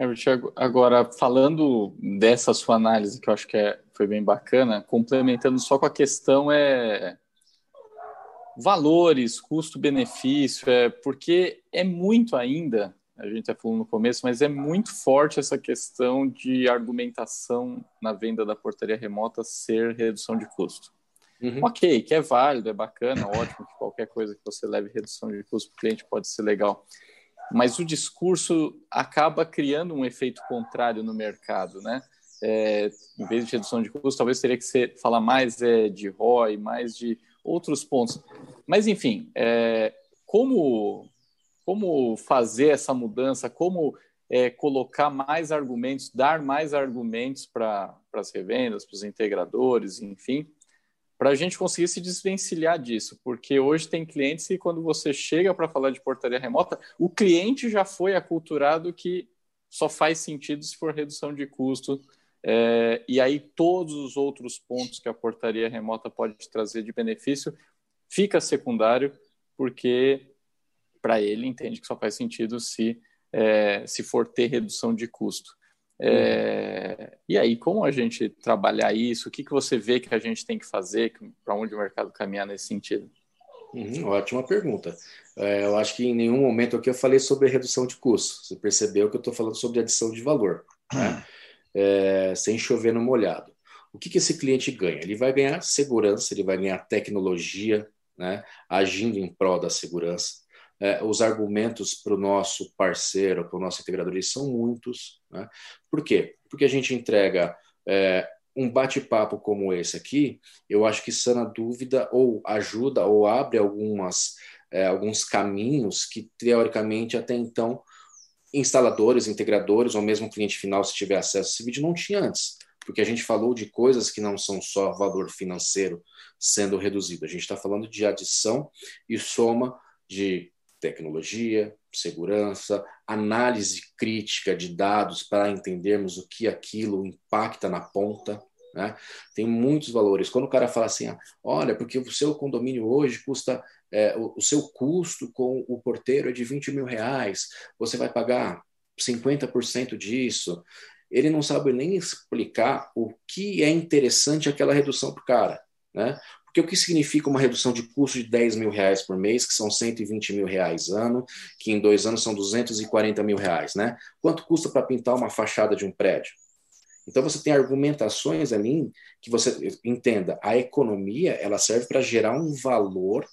Herbert, agora falando dessa sua análise, que eu acho que é, foi bem bacana, complementando só com a questão é valores, custo-benefício, é porque é muito ainda a gente até falou no começo, mas é muito forte essa questão de argumentação na venda da portaria remota ser redução de custo. Uhum. Ok, que é válido, é bacana, ótimo, que qualquer coisa que você leve redução de custo para o cliente pode ser legal. Mas o discurso acaba criando um efeito contrário no mercado, né? É, em vez de redução de custo, talvez teria que ser, falar mais é, de ROI, mais de outros pontos. Mas, enfim, é, como como fazer essa mudança, como é, colocar mais argumentos, dar mais argumentos para as revendas, para os integradores, enfim, para a gente conseguir se desvencilhar disso, porque hoje tem clientes que quando você chega para falar de portaria remota, o cliente já foi aculturado que só faz sentido se for redução de custo, é, e aí todos os outros pontos que a portaria remota pode trazer de benefício fica secundário, porque para ele entende que só faz sentido se, é, se for ter redução de custo. É, uhum. E aí, como a gente trabalhar isso? O que, que você vê que a gente tem que fazer? Para onde o mercado caminhar nesse sentido? Uhum, ótima pergunta. É, eu acho que em nenhum momento aqui eu falei sobre redução de custo. Você percebeu que eu estou falando sobre adição de valor, né? é, sem chover no molhado. O que, que esse cliente ganha? Ele vai ganhar segurança, ele vai ganhar tecnologia, né? agindo em prol da segurança é, os argumentos para o nosso parceiro, para o nosso integrador, eles são muitos. Né? Por quê? Porque a gente entrega é, um bate-papo como esse aqui, eu acho que sana dúvida ou ajuda ou abre algumas, é, alguns caminhos que, teoricamente, até então, instaladores, integradores ou mesmo cliente final, se tiver acesso a esse vídeo, não tinha antes. Porque a gente falou de coisas que não são só valor financeiro sendo reduzido. A gente está falando de adição e soma de tecnologia, segurança, análise crítica de dados para entendermos o que aquilo impacta na ponta. Né? Tem muitos valores. Quando o cara fala assim, ah, olha, porque o seu condomínio hoje custa, é, o, o, seu custo com o porteiro é de 20 mil reais, você vai pagar 50% disso. Ele não sabe nem explicar o que é interessante aquela redução para o cara. Né? Porque o que significa uma redução de custo de 10 mil reais por mês, que são 120 mil reais ano, que em dois anos são 240 mil reais, né? Quanto custa para pintar uma fachada de um prédio? Então você tem argumentações ali que você entenda, a economia ela serve para gerar um valor,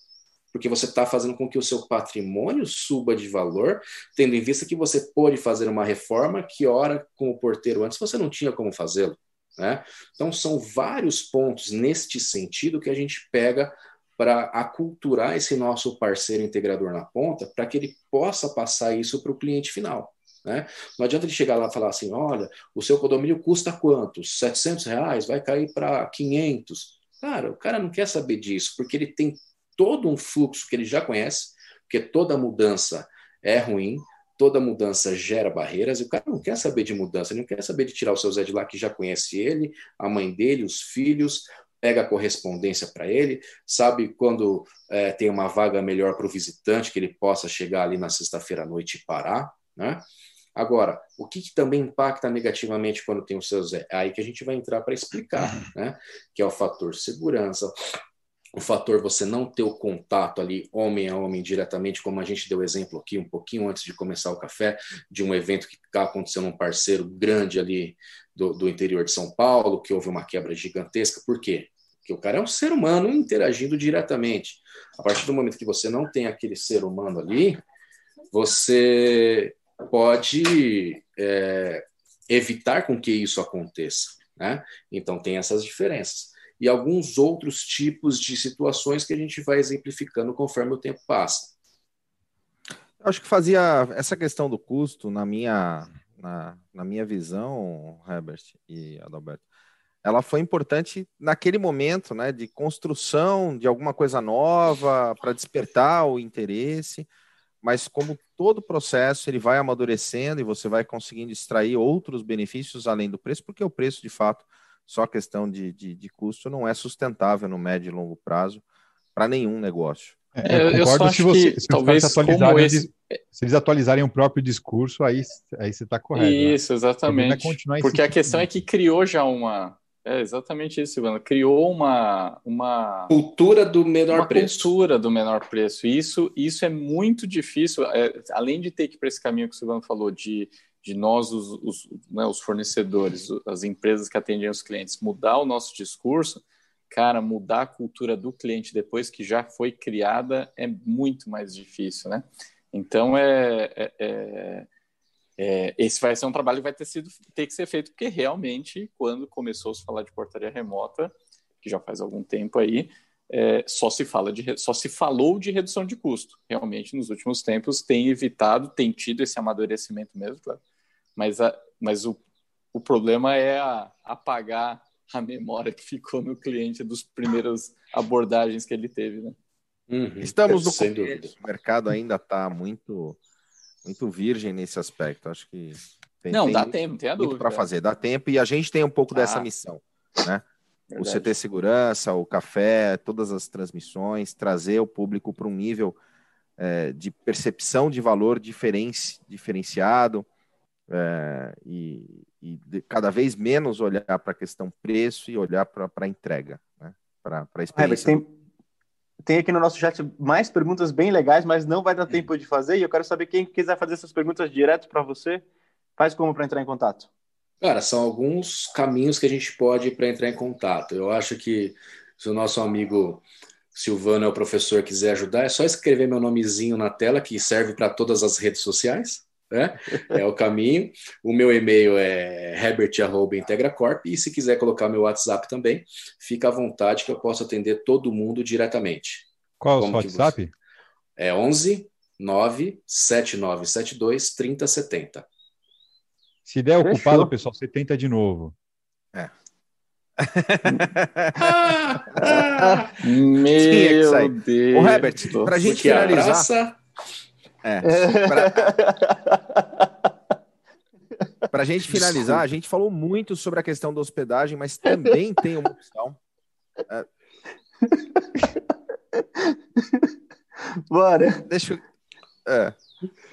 porque você está fazendo com que o seu patrimônio suba de valor, tendo em vista que você pode fazer uma reforma que ora com o porteiro antes você não tinha como fazê-lo. Né? Então, são vários pontos neste sentido que a gente pega para aculturar esse nosso parceiro integrador na ponta, para que ele possa passar isso para o cliente final. Né? Não adianta ele chegar lá e falar assim: olha, o seu condomínio custa quanto? 700 reais? Vai cair para 500. Cara, o cara não quer saber disso, porque ele tem todo um fluxo que ele já conhece, porque toda mudança é ruim, toda mudança gera barreiras e o cara não quer saber de mudança, ele não quer saber de tirar o seu Zé de lá que já conhece ele, a mãe dele, os filhos, pega a correspondência para ele, sabe quando é, tem uma vaga melhor para o visitante, que ele possa chegar ali na sexta-feira à noite e parar, né? Agora, o que, que, também impacta negativamente quando tem o seu Zé? É aí que a gente vai entrar para explicar, né? Que é o fator segurança, o fator você não ter o contato ali homem a homem diretamente, como a gente deu exemplo aqui um pouquinho antes de começar o café, de um evento que aconteceu num parceiro grande ali do, do interior de São Paulo, que houve uma quebra gigantesca. Por quê? Porque o cara é um ser humano interagindo diretamente. A partir do momento que você não tem aquele ser humano ali, você pode é, evitar com que isso aconteça. Né? Então tem essas diferenças. E alguns outros tipos de situações que a gente vai exemplificando conforme o tempo passa. Acho que fazia essa questão do custo, na minha, na, na minha visão, Herbert e Adalberto, ela foi importante naquele momento, né, de construção de alguma coisa nova para despertar o interesse, mas como todo processo ele vai amadurecendo e você vai conseguindo extrair outros benefícios além do preço, porque o preço de fato só questão de, de, de custo não é sustentável no médio e longo prazo para nenhum negócio. É, eu, eu só acho se você, se talvez atualizarem, esse... se eles atualizarem o próprio discurso, aí, aí você está correto. Né? Isso, né? exatamente. Porque a questão é que criou já uma. É exatamente isso, Silvana. Criou uma, uma cultura do menor uma preço. Cultura do menor preço. Isso, isso é muito difícil. É, além de ter que ir para esse caminho que o Silvano falou de de nós, os, os, né, os, fornecedores, as empresas que atendem os clientes, mudar o nosso discurso, cara, mudar a cultura do cliente depois que já foi criada é muito mais difícil, né? Então, é, é, é, é esse vai ser um trabalho que vai ter, sido, ter que ser feito, porque realmente, quando começou a se falar de portaria remota, que já faz algum tempo aí, é, só se fala de só se falou de redução de custo. Realmente, nos últimos tempos, tem evitado, tem tido esse amadurecimento mesmo, claro, mas, a, mas o, o problema é a, apagar a memória que ficou no cliente dos primeiras abordagens que ele teve, né? Uhum. Estamos no começo, o mercado ainda está muito muito virgem nesse aspecto. Acho que tem, não tem dá tempo, tem a dúvida para fazer, dá tempo e a gente tem um pouco ah. dessa missão, né? Verdade. O CT Segurança, o café, todas as transmissões, trazer o público para um nível é, de percepção de valor diferenci, diferenciado, é, e, e de, cada vez menos olhar para a questão preço e olhar para a entrega, né? para a experiência. tem, tem aqui no nosso chat mais perguntas bem legais, mas não vai dar tempo de fazer. E eu quero saber quem quiser fazer essas perguntas direto para você, faz como para entrar em contato? Cara, são alguns caminhos que a gente pode para entrar em contato. Eu acho que se o nosso amigo Silvano é o professor quiser ajudar, é só escrever meu nomezinho na tela, que serve para todas as redes sociais né? É o caminho. O meu e-mail é herbert.integracorp e se quiser colocar meu WhatsApp também, fica à vontade que eu posso atender todo mundo diretamente. Qual é o WhatsApp? Você... É 11 97972 3070. Se der Fechou. ocupado, pessoal, você tenta de novo. É. Meu Deus. Ô, Herbert, para a gente finalizar. Abraça é. Para a gente finalizar, a gente falou muito sobre a questão da hospedagem, mas também tem uma opção. É... Bora. Deixa eu. É.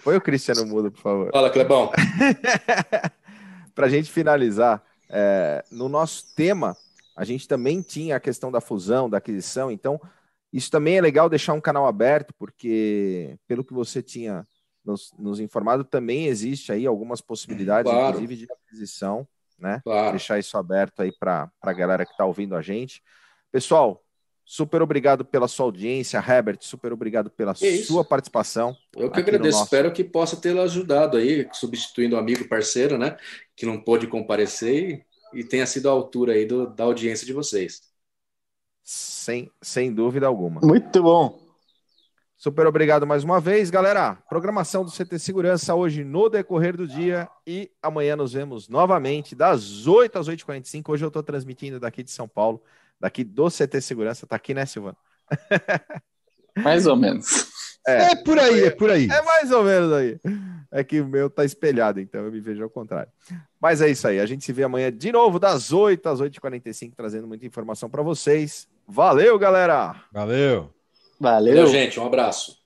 Põe o Cristiano Mudo, por favor. Fala, Clebão. Para a gente finalizar, é, no nosso tema, a gente também tinha a questão da fusão, da aquisição, então isso também é legal deixar um canal aberto, porque, pelo que você tinha nos, nos informado, também existe aí algumas possibilidades, claro. inclusive, de aquisição, né? Claro. Deixar isso aberto aí para a galera que está ouvindo a gente. Pessoal, super obrigado pela sua audiência, Herbert, super obrigado pela que sua participação. Eu que agradeço, nosso... espero que possa tê-lo ajudado aí, substituindo o amigo parceiro, né? Que não pôde comparecer e, e tenha sido à altura aí do, da audiência de vocês. Sem, sem dúvida alguma. Muito bom. Super obrigado mais uma vez, galera. Programação do CT Segurança hoje no decorrer do dia e amanhã nos vemos novamente das 8 às 8h45. Hoje eu estou transmitindo daqui de São Paulo, daqui do CT Segurança. Tá aqui, né, Silvano? Mais ou menos. É, é por aí, é por aí. É mais ou menos aí. É que o meu tá espelhado, então eu me vejo ao contrário. Mas é isso aí. A gente se vê amanhã de novo, das 8 às 8h45, trazendo muita informação para vocês. Valeu, galera! Valeu! Valeu, Valeu gente. Um abraço.